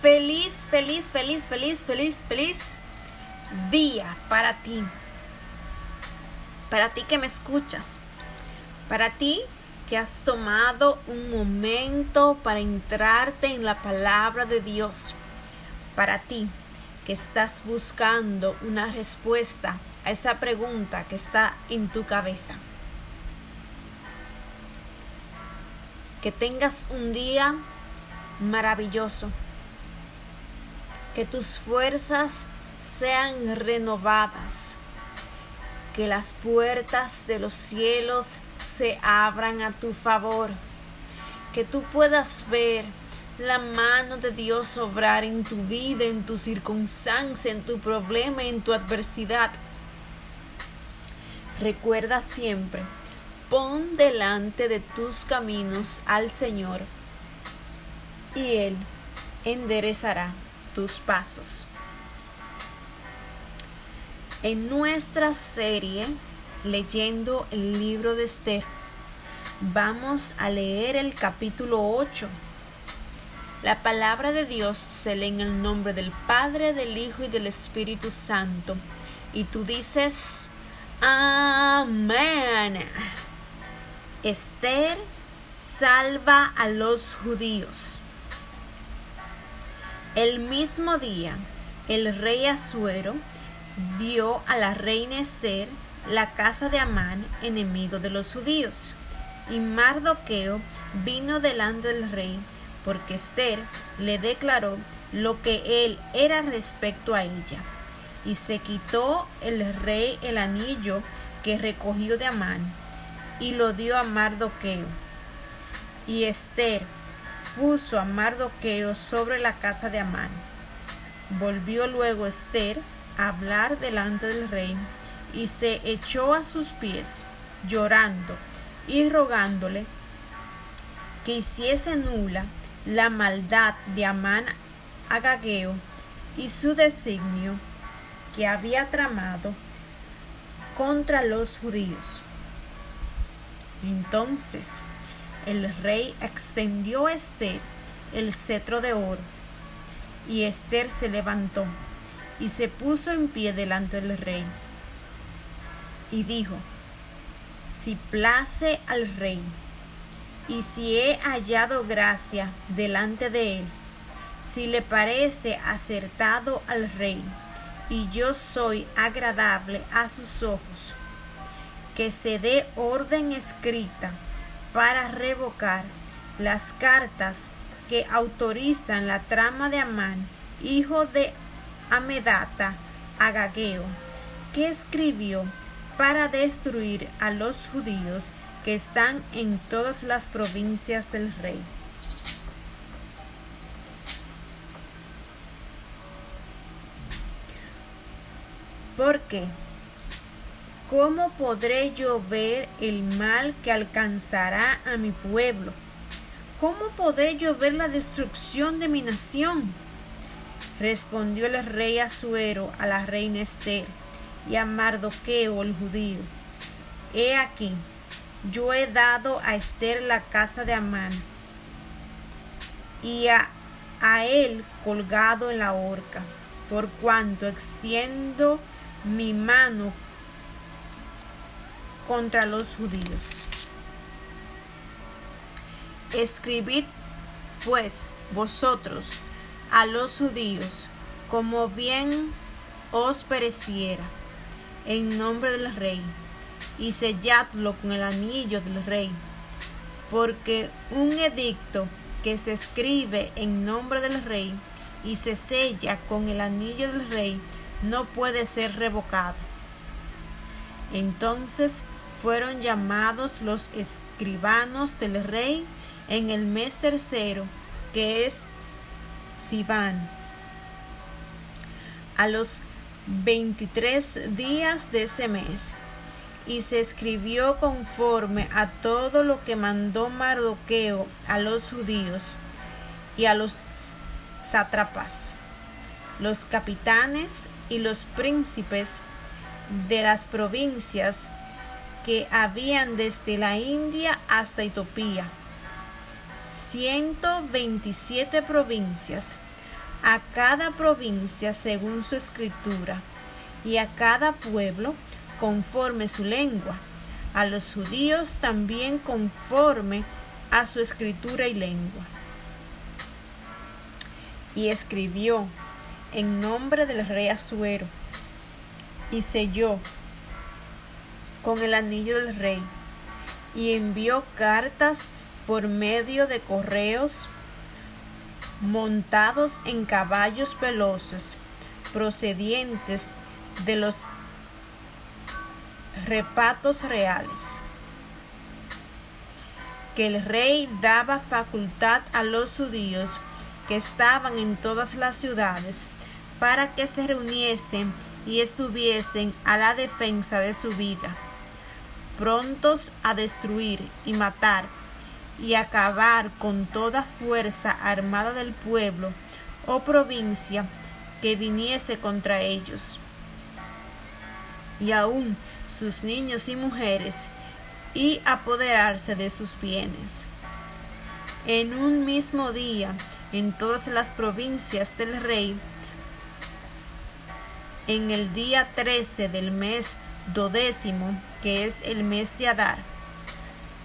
Feliz, feliz, feliz, feliz, feliz, feliz día para ti. Para ti que me escuchas. Para ti que has tomado un momento para entrarte en la palabra de Dios. Para ti que estás buscando una respuesta a esa pregunta que está en tu cabeza. Que tengas un día maravilloso. Que tus fuerzas sean renovadas. Que las puertas de los cielos se abran a tu favor. Que tú puedas ver la mano de Dios obrar en tu vida, en tu circunstancia, en tu problema, en tu adversidad. Recuerda siempre, pon delante de tus caminos al Señor y Él enderezará tus pasos. En nuestra serie, leyendo el libro de Esther, vamos a leer el capítulo 8. La palabra de Dios se lee en el nombre del Padre, del Hijo y del Espíritu Santo. Y tú dices, amén. Esther salva a los judíos. El mismo día, el rey Asuero dio a la reina Esther la casa de Amán, enemigo de los judíos. Y Mardoqueo vino delante del rey, porque Esther le declaró lo que él era respecto a ella. Y se quitó el rey el anillo que recogió de Amán, y lo dio a Mardoqueo. Y Esther, puso a Mardoqueo sobre la casa de Amán. Volvió luego Esther a hablar delante del rey y se echó a sus pies, llorando y rogándole que hiciese nula la maldad de Amán Agageo y su designio que había tramado contra los judíos. Entonces el rey extendió a Esther el cetro de oro. Y Esther se levantó y se puso en pie delante del rey. Y dijo, si place al rey, y si he hallado gracia delante de él, si le parece acertado al rey, y yo soy agradable a sus ojos, que se dé orden escrita para revocar las cartas que autorizan la trama de Amán, hijo de Amedata, Agageo, que escribió para destruir a los judíos que están en todas las provincias del rey. Porque ¿Cómo podré yo ver el mal que alcanzará a mi pueblo? ¿Cómo podré yo ver la destrucción de mi nación? Respondió el rey Asuero a la reina Esther y a Mardoqueo el judío. He aquí, yo he dado a Esther la casa de Amán y a, a él colgado en la horca, por cuanto extiendo mi mano contra los judíos. Escribid pues vosotros a los judíos como bien os pereciera en nombre del rey y selladlo con el anillo del rey porque un edicto que se escribe en nombre del rey y se sella con el anillo del rey no puede ser revocado. Entonces fueron llamados los escribanos del rey en el mes tercero, que es Sivan. A los veintitrés días de ese mes, y se escribió conforme a todo lo que mandó Mardoqueo a los judíos y a los sátrapas, los capitanes y los príncipes de las provincias que habían desde la India hasta Etiopía. 127 provincias, a cada provincia según su escritura, y a cada pueblo conforme su lengua, a los judíos también conforme a su escritura y lengua. Y escribió en nombre del rey Asuero, y selló con el anillo del rey, y envió cartas por medio de correos montados en caballos veloces, procedientes de los repatos reales, que el rey daba facultad a los judíos que estaban en todas las ciudades para que se reuniesen y estuviesen a la defensa de su vida, prontos a destruir y matar y acabar con toda fuerza armada del pueblo o provincia que viniese contra ellos. Y aun sus niños y mujeres, y apoderarse de sus bienes. En un mismo día, en todas las provincias del rey, en el día 13 del mes dodécimo, que es el mes de Adar,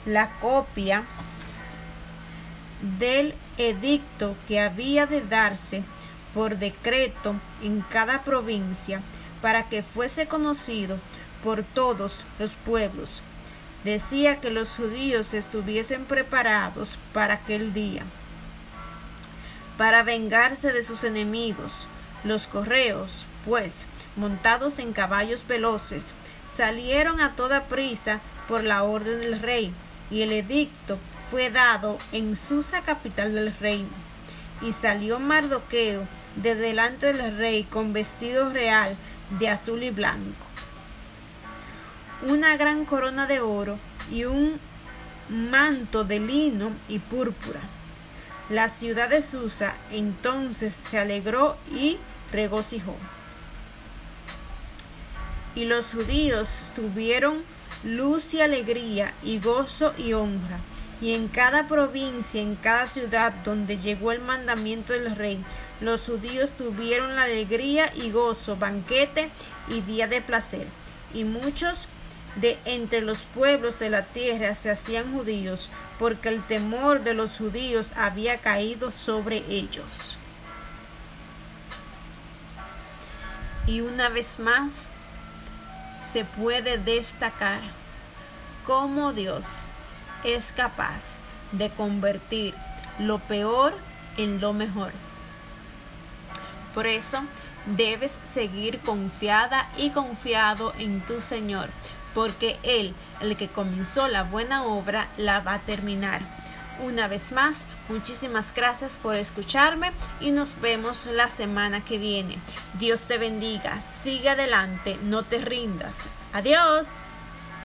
la copia del edicto que había de darse por decreto en cada provincia para que fuese conocido por todos los pueblos. Decía que los judíos estuviesen preparados para aquel día, para vengarse de sus enemigos. Los correos, pues, montados en caballos veloces, salieron a toda prisa por la orden del rey, y el edicto fue dado en Susa, capital del reino. Y salió Mardoqueo de delante del rey con vestido real de azul y blanco, una gran corona de oro y un manto de lino y púrpura. La ciudad de Susa entonces se alegró y regocijó. Y los judíos tuvieron luz y alegría y gozo y honra y en cada provincia, en cada ciudad donde llegó el mandamiento del rey, los judíos tuvieron la alegría y gozo, banquete y día de placer. Y muchos de entre los pueblos de la tierra se hacían judíos, porque el temor de los judíos había caído sobre ellos. Y una vez más se puede destacar cómo Dios es capaz de convertir lo peor en lo mejor. Por eso debes seguir confiada y confiado en tu Señor, porque Él, el que comenzó la buena obra, la va a terminar. Una vez más, muchísimas gracias por escucharme y nos vemos la semana que viene. Dios te bendiga, sigue adelante, no te rindas. Adiós.